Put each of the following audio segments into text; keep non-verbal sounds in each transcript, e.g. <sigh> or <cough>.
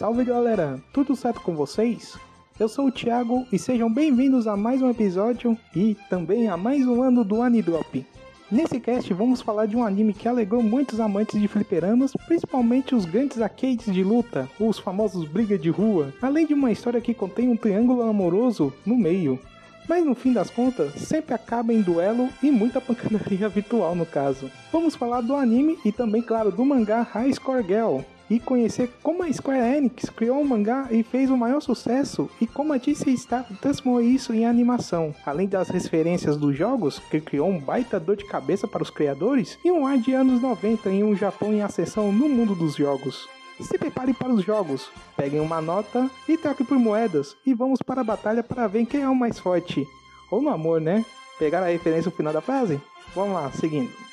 Salve galera, tudo certo com vocês? Eu sou o Thiago e sejam bem-vindos a mais um episódio e também a mais um ano do Anidrop. Nesse cast vamos falar de um anime que alegrou muitos amantes de fliperamas, principalmente os grandes arcades de luta, os famosos briga de rua, além de uma história que contém um triângulo amoroso no meio. Mas no fim das contas, sempre acaba em duelo e muita pancadaria <laughs> virtual no caso. Vamos falar do anime e também, claro, do mangá High Score Girl, e conhecer como a Square Enix criou um mangá e fez o maior sucesso e como a DC Star transformou isso em animação, além das referências dos jogos, que criou um baita dor de cabeça para os criadores, e um ar de anos 90 em um Japão em ascensão no mundo dos jogos. Se prepare para os jogos, peguem uma nota e troquem por moedas e vamos para a batalha para ver quem é o mais forte. Ou no amor, né? Pegar a referência no final da frase? Vamos lá, seguindo.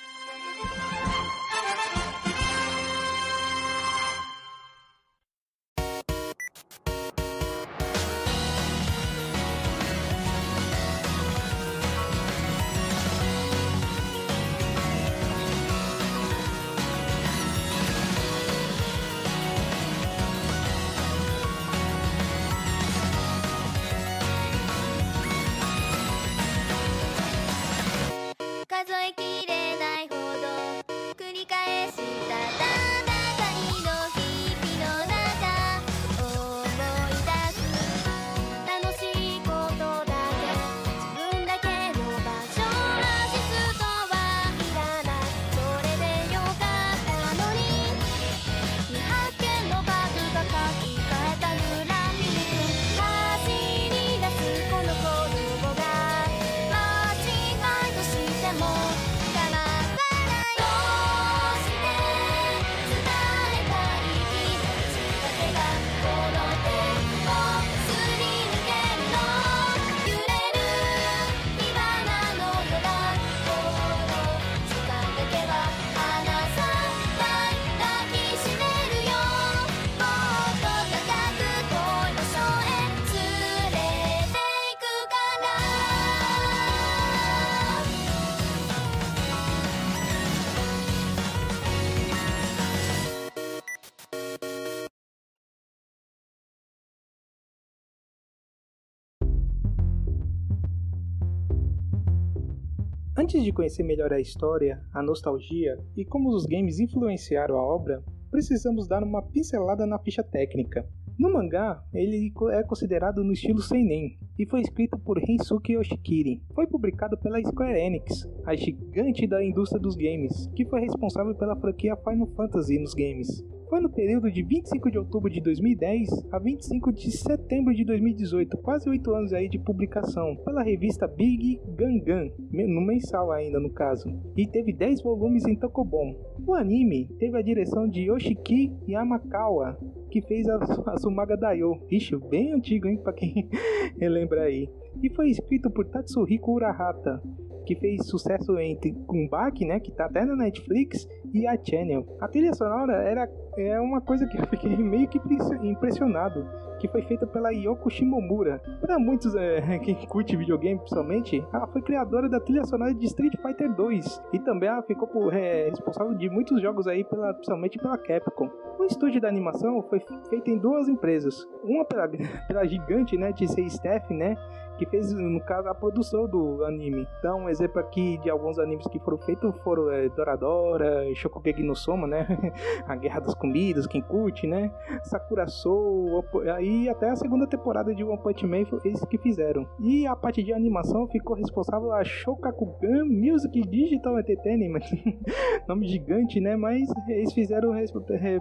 Antes de conhecer melhor a história, a nostalgia e como os games influenciaram a obra, precisamos dar uma pincelada na ficha técnica. No mangá, ele é considerado no estilo seinen e foi escrito por Hensuke Yoshikiri. Foi publicado pela Square Enix, a gigante da indústria dos games, que foi responsável pela franquia Final Fantasy nos games. Foi no período de 25 de outubro de 2010 a 25 de setembro de 2018, quase 8 anos aí de publicação, pela revista Big Gangan, no mensal ainda no caso, e teve 10 volumes em Tokobon. O anime teve a direção de Yoshiki Yamakawa, que fez a, a Sumaga Daio. Ixi, bem antigo, hein, pra quem <laughs> lembra aí. E foi escrito por Tatsuhiko Urahata, que fez sucesso entre Kumbaki, né, que tá até na Netflix, e a Channel. A trilha sonora era é uma coisa que eu fiquei meio que impressionado, que foi feita pela Yoko Shimomura. Para muitos é, <laughs> quem curte videogame, principalmente, ela foi criadora da trilha sonora de Street Fighter 2 e também ela ficou por, é, responsável de muitos jogos aí, pela, principalmente pela Capcom. O estúdio da animação foi feito em duas empresas, uma pela, <laughs> pela gigante, né, de Steph, né, que fez, no caso, a produção do anime. Então, um exemplo aqui de alguns animes que foram feitos foram é, Doradora, Shokugeki no Soma, né? <laughs> a Guerra das Comidas, quem curte, né? Sakura Soul, aí até a segunda temporada de One Punch Man foi eles que fizeram. E a parte de animação ficou responsável a Shokakugan Music Digital Entertainment. <laughs> Nome gigante, né? Mas eles fizeram,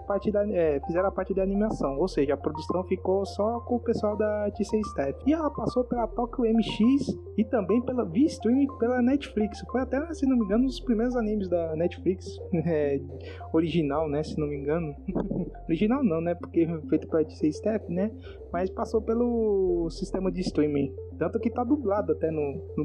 parte da, é, fizeram a parte da animação, ou seja, a produção ficou só com o pessoal da TC Staff. E ela passou pela Top Tokyo MX e também pela via streaming pela Netflix. Foi até, se não me engano, um dos primeiros animes da Netflix <laughs> é, original, né? Se não me engano. <laughs> original não, né? Porque feito para DC Step, né? Mas passou pelo sistema de streaming. Tanto que tá dublado até no, no,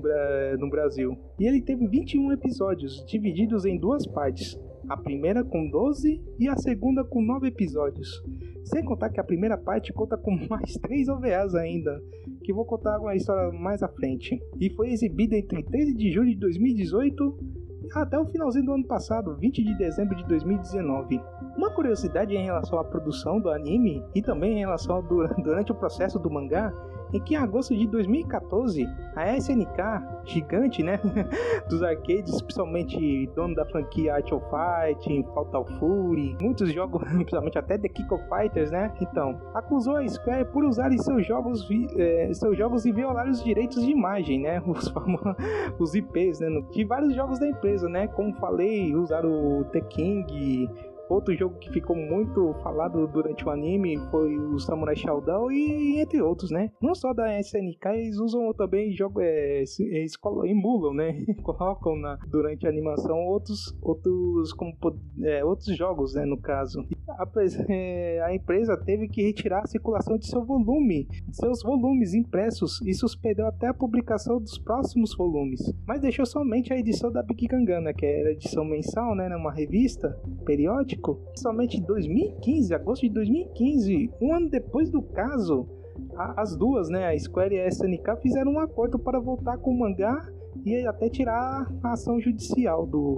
no Brasil. E ele teve 21 episódios, divididos em duas partes a primeira com 12 e a segunda com 9 episódios. Sem contar que a primeira parte conta com <laughs> mais 3 OVAs ainda, que vou contar uma história mais à frente. E foi exibida entre 13 de julho de 2018 até o finalzinho do ano passado, 20 de dezembro de 2019. Uma curiosidade em relação à produção do anime e também em relação ao, <laughs> durante o processo do mangá em que em agosto de 2014 a SNK, gigante né, <laughs> dos arcades, principalmente dono da franquia Art of Fight, Fatal Fury, muitos jogos, <laughs> principalmente até The Kick of Fighters, né? Então, acusou a Square por usar seus jogos, é, seus jogos e violar os direitos de imagem, né? <laughs> Os, famosos, os IPs, né? De vários jogos da empresa, né? Como falei, usaram o The King, Outro jogo que ficou muito falado durante o anime foi o Samurai Shodown e entre outros, né? Não só da SNK, eles usam também jogos, é, eles emulam, né? <laughs> Colocam na, durante a animação outros, outros, como, é, outros jogos, né? No caso. A, <laughs> é, a, empresa teve que retirar a circulação de seu volume, de seus volumes impressos e suspendeu até a publicação dos próximos volumes, mas deixou somente a edição da Big Gangana, que era edição mensal, né? Numa revista periódica somente em 2015, agosto de 2015, um ano depois do caso, as duas, né, a Square e a SNK, fizeram um acordo para voltar com o mangá e até tirar a ação judicial do.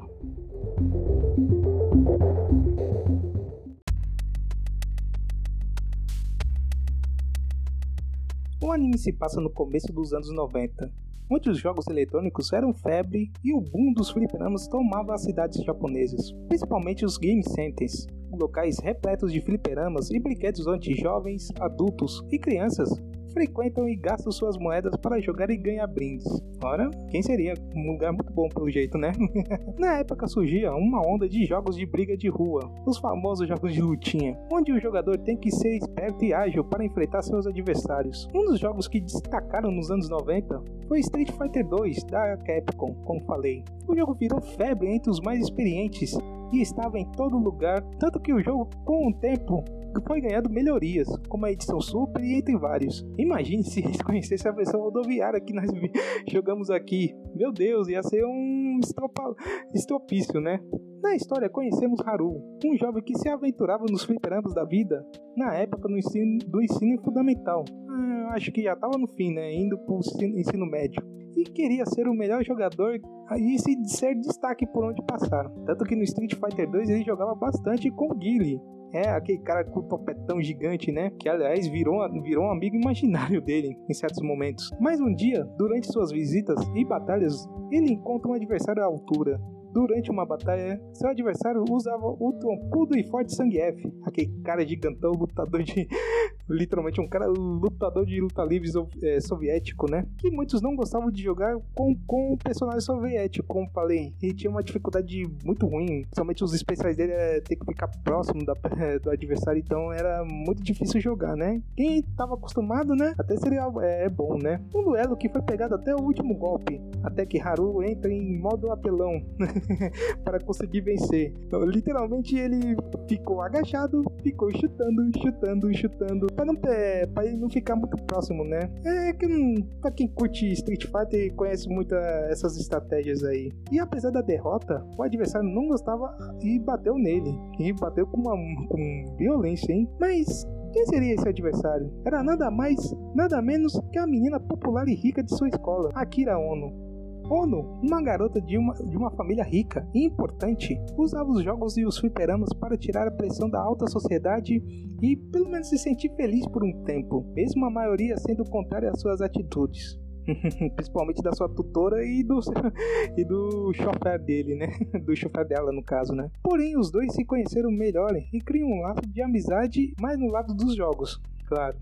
O anime se passa no começo dos anos 90, Muitos jogos eletrônicos eram febre e o boom dos fliperamas tomava as cidades japonesas, principalmente os game centers, locais repletos de fliperamas e brinquedos onde jovens, adultos e crianças frequentam e gastam suas moedas para jogar e ganhar brindes. Ora, quem seria? Um lugar muito bom pelo jeito, né? <laughs> Na época surgia uma onda de jogos de briga de rua, os famosos jogos de lutinha, onde o jogador tem que ser esperto e ágil para enfrentar seus adversários. Um dos jogos que destacaram nos anos 90 foi Street Fighter 2 da Capcom, como falei. O jogo virou febre entre os mais experientes e estava em todo lugar, tanto que o jogo, com o tempo, foi ganhando melhorias, como a edição Super e entre vários. Imagine se eles <laughs> conhecessem a versão rodoviária que nós <laughs> jogamos aqui. Meu Deus, ia ser um estropício, né? Na história conhecemos Haru, um jovem que se aventurava nos fliperamas da vida, na época do ensino, do ensino fundamental. Ah, acho que já estava no fim, né? Indo para o ensino, ensino médio. E queria ser o melhor jogador e se ser destaque por onde passar. Tanto que no Street Fighter 2 ele jogava bastante com Guile, é aquele cara com o topetão gigante, né? Que aliás virou, virou um amigo imaginário <laughs> dele em certos momentos. Mas um dia, durante suas visitas e batalhas, ele encontra um adversário à altura. Durante uma batalha, seu adversário usava o troncudo e forte F, aquele cara gigantão, lutador de. Literalmente um cara lutador de luta livre é, soviético, né? Que muitos não gostavam de jogar com, com o personagem soviético, como falei. Ele tinha uma dificuldade muito ruim, principalmente os especiais dele é ter que ficar próximo da, <laughs> do adversário, então era muito difícil jogar, né? Quem estava acostumado, né? Até seria é bom, né? Um duelo que foi pegado até o último golpe, até que Haru entra em modo apelão. <laughs> para conseguir vencer. Então, literalmente ele ficou agachado, ficou chutando, chutando, chutando, para não para ele não ficar muito próximo, né? É que para quem curte Street Fighter conhece muito essas estratégias aí. E apesar da derrota, o adversário não gostava e bateu nele. E bateu com uma com violência, hein? Mas quem seria esse adversário? Era nada mais, nada menos que a menina popular e rica de sua escola, Akira Ono. Ono, uma garota de uma, de uma família rica e importante, usava os jogos e os fliperamas para tirar a pressão da alta sociedade e pelo menos se sentir feliz por um tempo, mesmo a maioria sendo contrária às suas atitudes. <laughs> Principalmente da sua tutora e do, <laughs> e do chofer dele, né? <laughs> Do chofer dela, no caso, né? Porém, os dois se conheceram melhor e criam um laço de amizade mais no lado dos jogos, claro.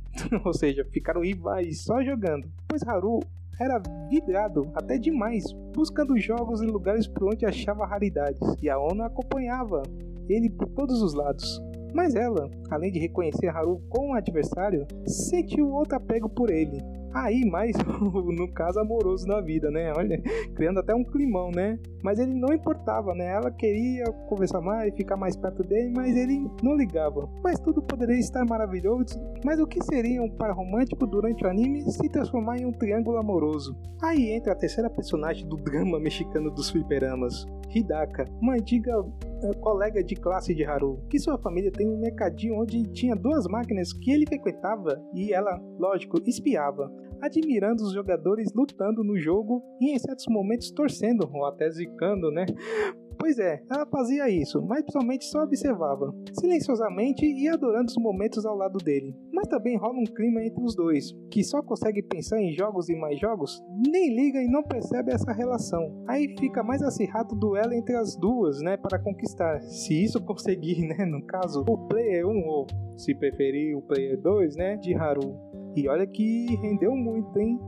Ou seja, ficaram rivais só jogando. Pois Haru era vidrado até demais, buscando jogos em lugares por onde achava raridades, e a ONU acompanhava ele por todos os lados. Mas ela, além de reconhecer Haru como um adversário, sentiu outro apego por ele, Aí, mais <laughs> no caso amoroso da vida, né? Olha, criando até um climão, né? Mas ele não importava, né? Ela queria conversar mais, ficar mais perto dele, mas ele não ligava. Mas tudo poderia estar maravilhoso. Mas o que seria um par romântico durante o anime se transformar em um triângulo amoroso? Aí entra a terceira personagem do drama mexicano dos fliperamas, Hidaka, uma antiga colega de classe de Haru, que sua família tem um mercadinho onde tinha duas máquinas que ele frequentava e ela, lógico, espiava. Admirando os jogadores lutando no jogo e em certos momentos torcendo ou até zicando, né? Pois é, ela fazia isso, mas principalmente só observava, silenciosamente e adorando os momentos ao lado dele. Mas também rola um clima entre os dois, que só consegue pensar em jogos e mais jogos, nem liga e não percebe essa relação. Aí fica mais acirrado o duelo entre as duas, né, para conquistar. Se isso <laughs> conseguir, né, no caso, o player 1 ou, se preferir, o player 2, né, de Haru. E olha que rendeu muito, hein?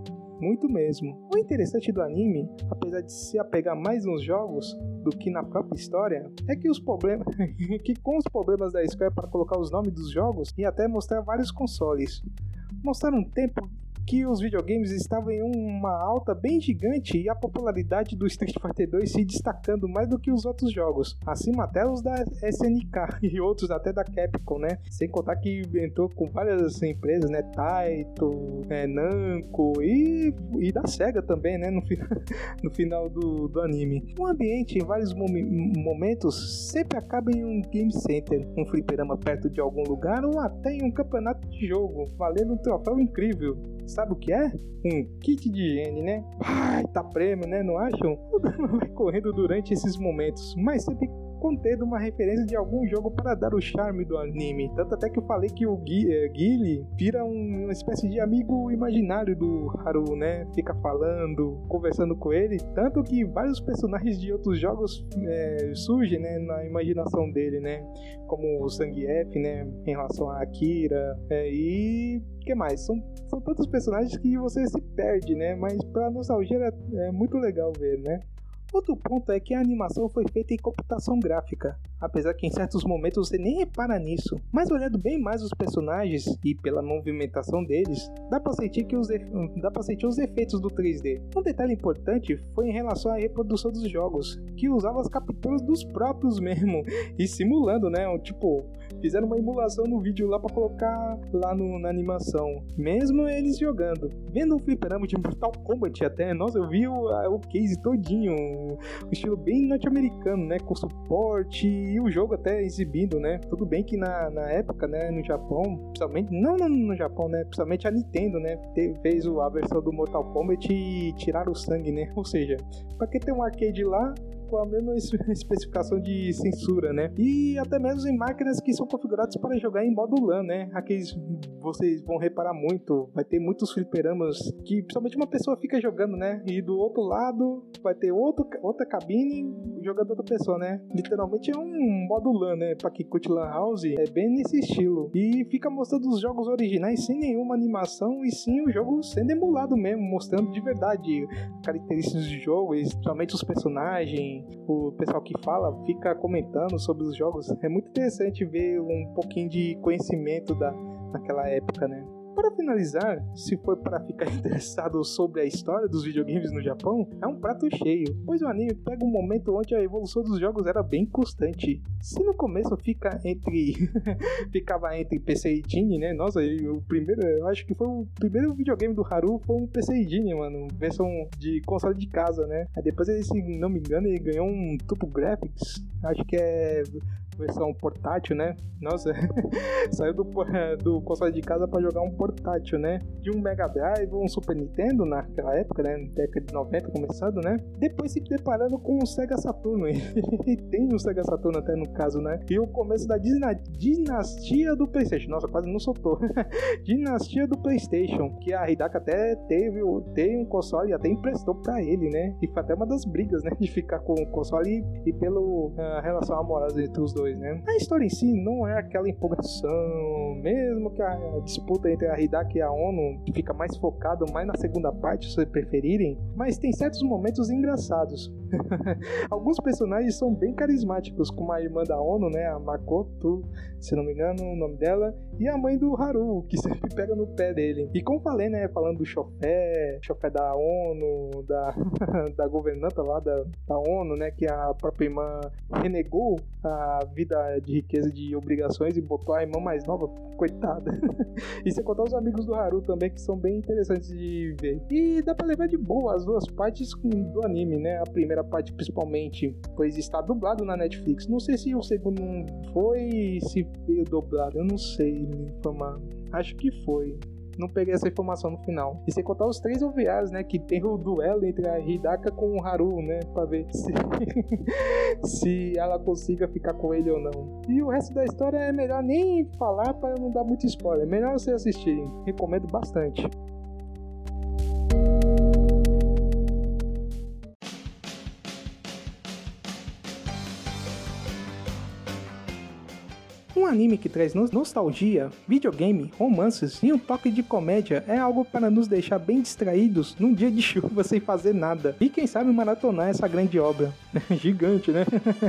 muito mesmo. O interessante do anime, apesar de se apegar mais nos jogos do que na própria história, é que os problemas <laughs> que com os problemas da Square para colocar os nomes dos jogos e até mostrar vários consoles. Mostrar um tempo que os videogames estavam em uma alta bem gigante e a popularidade do Street Fighter 2 se destacando mais do que os outros jogos, acima até os da SNK <laughs> e outros até da Capcom, né? Sem contar que entrou com várias empresas, né? Taito, é, Namco e, e da Sega também, né? No, <laughs> no final do, do anime. O ambiente, em vários mom momentos, sempre acaba em um game center, um fliperama perto de algum lugar ou até em um campeonato de jogo, valendo um troféu incrível. Sabe o que é? Um kit de higiene, né? Ai, tá prêmio, né? Não acham? O <laughs> drama vai correndo durante esses momentos, mas sempre contendo uma referência de algum jogo para dar o charme do anime. Tanto até que eu falei que o Gui, é, Guile vira um, uma espécie de amigo imaginário do Haru, né? Fica falando, conversando com ele. Tanto que vários personagens de outros jogos é, surgem né, na imaginação dele, né? Como o Sangief, né? Em relação a Akira. É, e que mais? São, são tantos personagens que você se perde, né? Mas pra nostalgia é, é muito legal ver, né? Outro ponto é que a animação foi feita em computação gráfica, apesar que em certos momentos você nem repara nisso. Mas olhando bem mais os personagens e pela movimentação deles, dá para sentir que os dá para sentir os efeitos do 3D. Um detalhe importante foi em relação à reprodução dos jogos, que usava as capturas dos próprios mesmo <laughs> e simulando, né? Tipo, fizeram uma emulação no vídeo lá para colocar lá no, na animação, mesmo eles jogando. Vendo um fliperama de Mortal Kombat até, nossa, eu vi o, o case todinho estilo bem norte-americano, né? Com suporte e o jogo até exibindo, né? Tudo bem que na, na época, né, no Japão, principalmente, não, não no Japão, né? Principalmente a Nintendo, né? fez a versão do Mortal Kombat e tiraram o sangue, né? Ou seja, pra que ter um arcade lá, com a mesma <laughs> especificação de censura, né? E até mesmo em máquinas que são configuradas para jogar em modo LAN, né? Aqueles vocês vão reparar muito, vai ter muitos fliperamas que principalmente uma pessoa fica jogando, né? E do outro lado vai ter outro, outra cabine jogando outra pessoa, né? Literalmente é um modo LAN, né? Pra quem curte LAN House, é bem nesse estilo. E fica mostrando os jogos originais sem nenhuma animação e sim o jogo sendo emulado mesmo, mostrando de verdade características do jogo, especialmente os personagens, o pessoal que fala fica comentando sobre os jogos. É muito interessante ver um pouquinho de conhecimento da, daquela época, né? Para finalizar, se for para ficar <laughs> interessado sobre a história dos videogames no Japão, é um prato cheio, pois o anime pega um momento onde a evolução dos jogos era bem constante. Se no começo fica entre <laughs> ficava entre PC e Genie, né? Nossa, o primeiro, eu acho que foi o primeiro videogame do Haru foi um PC e Genie, mano, versão de console de casa, né? Aí depois se não me engano, ele ganhou um Tupo Graphics, acho que é versão portátil, né? Nossa, <laughs> saiu do, <laughs> do console de casa para jogar um portátil, né? De um Mega Drive um Super Nintendo naquela época, né? Década de 90 começando, né? Depois se preparando com o Sega Saturno. <laughs> e tem um Sega Saturno até no caso, né? E o começo da dinastia do PlayStation. Nossa, quase não soltou. dinastia do PlayStation, que a Hidaka até teve, teve um console e até emprestou para ele, né? E foi até uma das brigas, né? De ficar com o console e, e pela relação amorosa entre os dois dois, né? A história em si não é aquela empolgação, mesmo que a disputa entre a Hidaki e a ONU fica mais focado mais na segunda parte, se preferirem, mas tem certos momentos engraçados. <laughs> Alguns personagens são bem carismáticos, como a irmã da ONU, né, a Makoto, se não me engano o nome dela, e a mãe do Haru, que <laughs> sempre pega no pé dele. E como falei, né, falando do chofé, chofé da ONU, da, <laughs> da governanta lá da, da ONU, né, que a própria irmã renegou a vida de riqueza de obrigações e botou a irmã mais nova, coitada. <laughs> e sem contar os amigos do Haru também, que são bem interessantes de ver. E dá pra levar de boa as duas partes do anime, né, a primeira parte principalmente, pois está dublado na Netflix. Não sei se o segundo foi, se veio dublado, eu não sei informar. Acho que foi. Não peguei essa informação no final. E sem contar os três OVAs, né? Que tem o duelo entre a Hidaka com o Haru, né? Pra ver se, <laughs> se ela consiga ficar com ele ou não. E o resto da história é melhor nem falar para não dar muito spoiler. É melhor vocês assistirem. Recomendo bastante. Anime que traz nostalgia, videogame, romances e um toque de comédia é algo para nos deixar bem distraídos num dia de <laughs> chuva sem fazer nada. E quem sabe maratonar essa grande obra. <laughs> Gigante, né?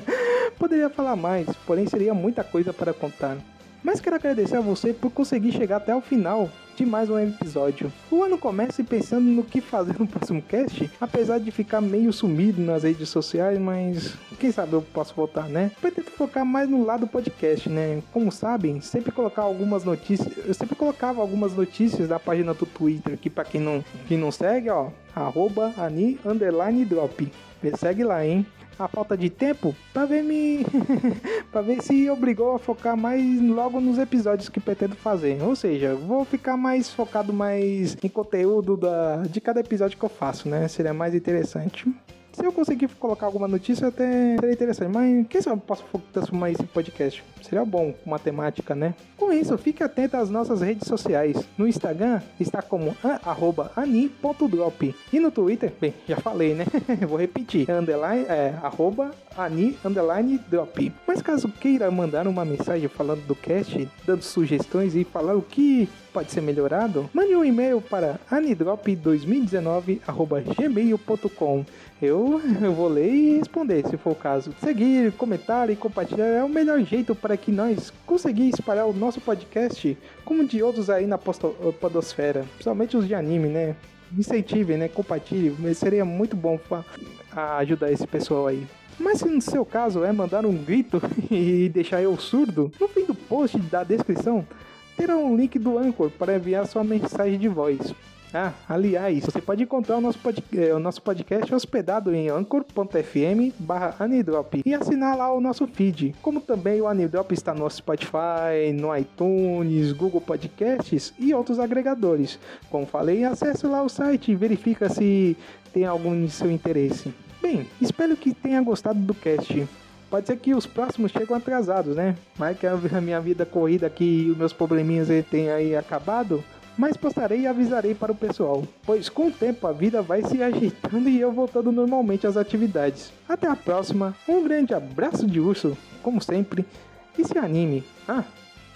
<laughs> Poderia falar mais, porém seria muita coisa para contar. Mas quero agradecer a você por conseguir chegar até o final de mais um episódio. O ano começa pensando no que fazer no próximo cast, apesar de ficar meio sumido nas redes sociais, mas quem sabe eu posso voltar, né? Pretendo focar mais no lado podcast, né? Como sabem, sempre colocar algumas notícias, eu sempre colocava algumas notícias da página do Twitter, aqui para quem não, quem não segue, ó, arroba ani underline drop. Segue lá, hein? A falta de tempo para ver me <laughs> para ver se obrigou a focar mais logo nos episódios que pretendo fazer. Ou seja, vou ficar mais focado mais em conteúdo da de cada episódio que eu faço, né? Seria mais interessante. Se eu conseguir colocar alguma notícia, até seria interessante. Mas quem sabe eu posso transformar isso em podcast? Seria bom com matemática, né? Com isso, fique atento às nossas redes sociais. No Instagram está como ani.drop. E no Twitter, bem, já falei, né? <laughs> Vou repetir. Underline, é, arroba ani underline drop. Mas caso queira mandar uma mensagem falando do cast, dando sugestões e falar o que pode ser melhorado, mande um e-mail para anidrop2019@gmail.com. Eu, eu vou ler e responder se for o caso. Seguir, comentar e compartilhar é o melhor jeito para que nós conseguir espalhar o nosso podcast como de outros aí na podosfera, principalmente os de anime, né? Incentivem, né? Compartilhem, seria muito bom ajudar esse pessoal aí. Mas se no seu caso é mandar um grito <laughs> e deixar eu surdo, no fim do post da descrição terá um link do Anchor para enviar sua mensagem de voz. Ah, aliás, você pode encontrar o nosso, eh, o nosso podcast hospedado em anchor.fm barra Anidrop e assinar lá o nosso feed. Como também o Anidrop está no Spotify, no iTunes, Google Podcasts e outros agregadores. Como falei, acesse lá o site e verifica se tem algum de seu interesse. Bem, espero que tenha gostado do cast. Pode ser que os próximos chegam atrasados, né? Mas que a minha vida corrida aqui e os meus probleminhas tenham aí acabado, mas postarei e avisarei para o pessoal, pois com o tempo a vida vai se ajeitando e eu voltando normalmente às atividades. Até a próxima, um grande abraço de urso, como sempre, e se anime. Ah,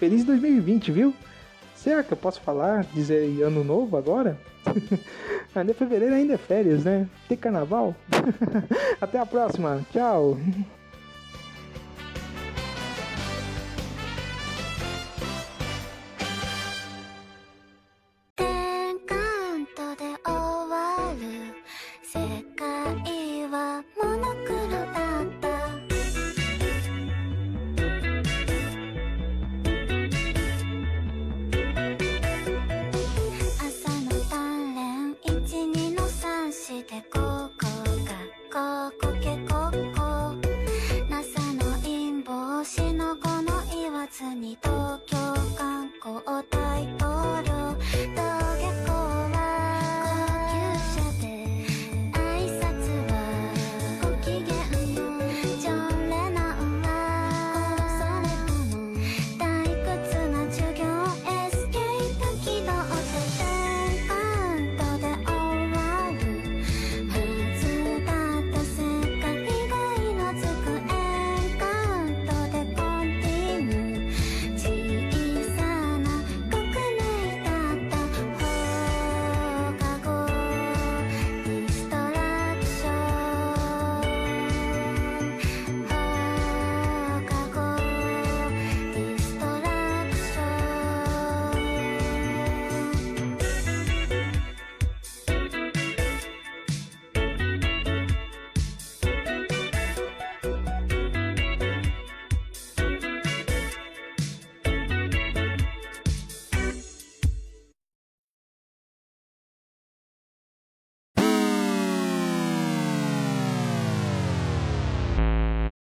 feliz 2020, viu? Será que eu posso falar, dizer ano novo agora? <laughs> ainda é fevereiro, ainda é férias, né? Tem carnaval? <laughs> Até a próxima, tchau!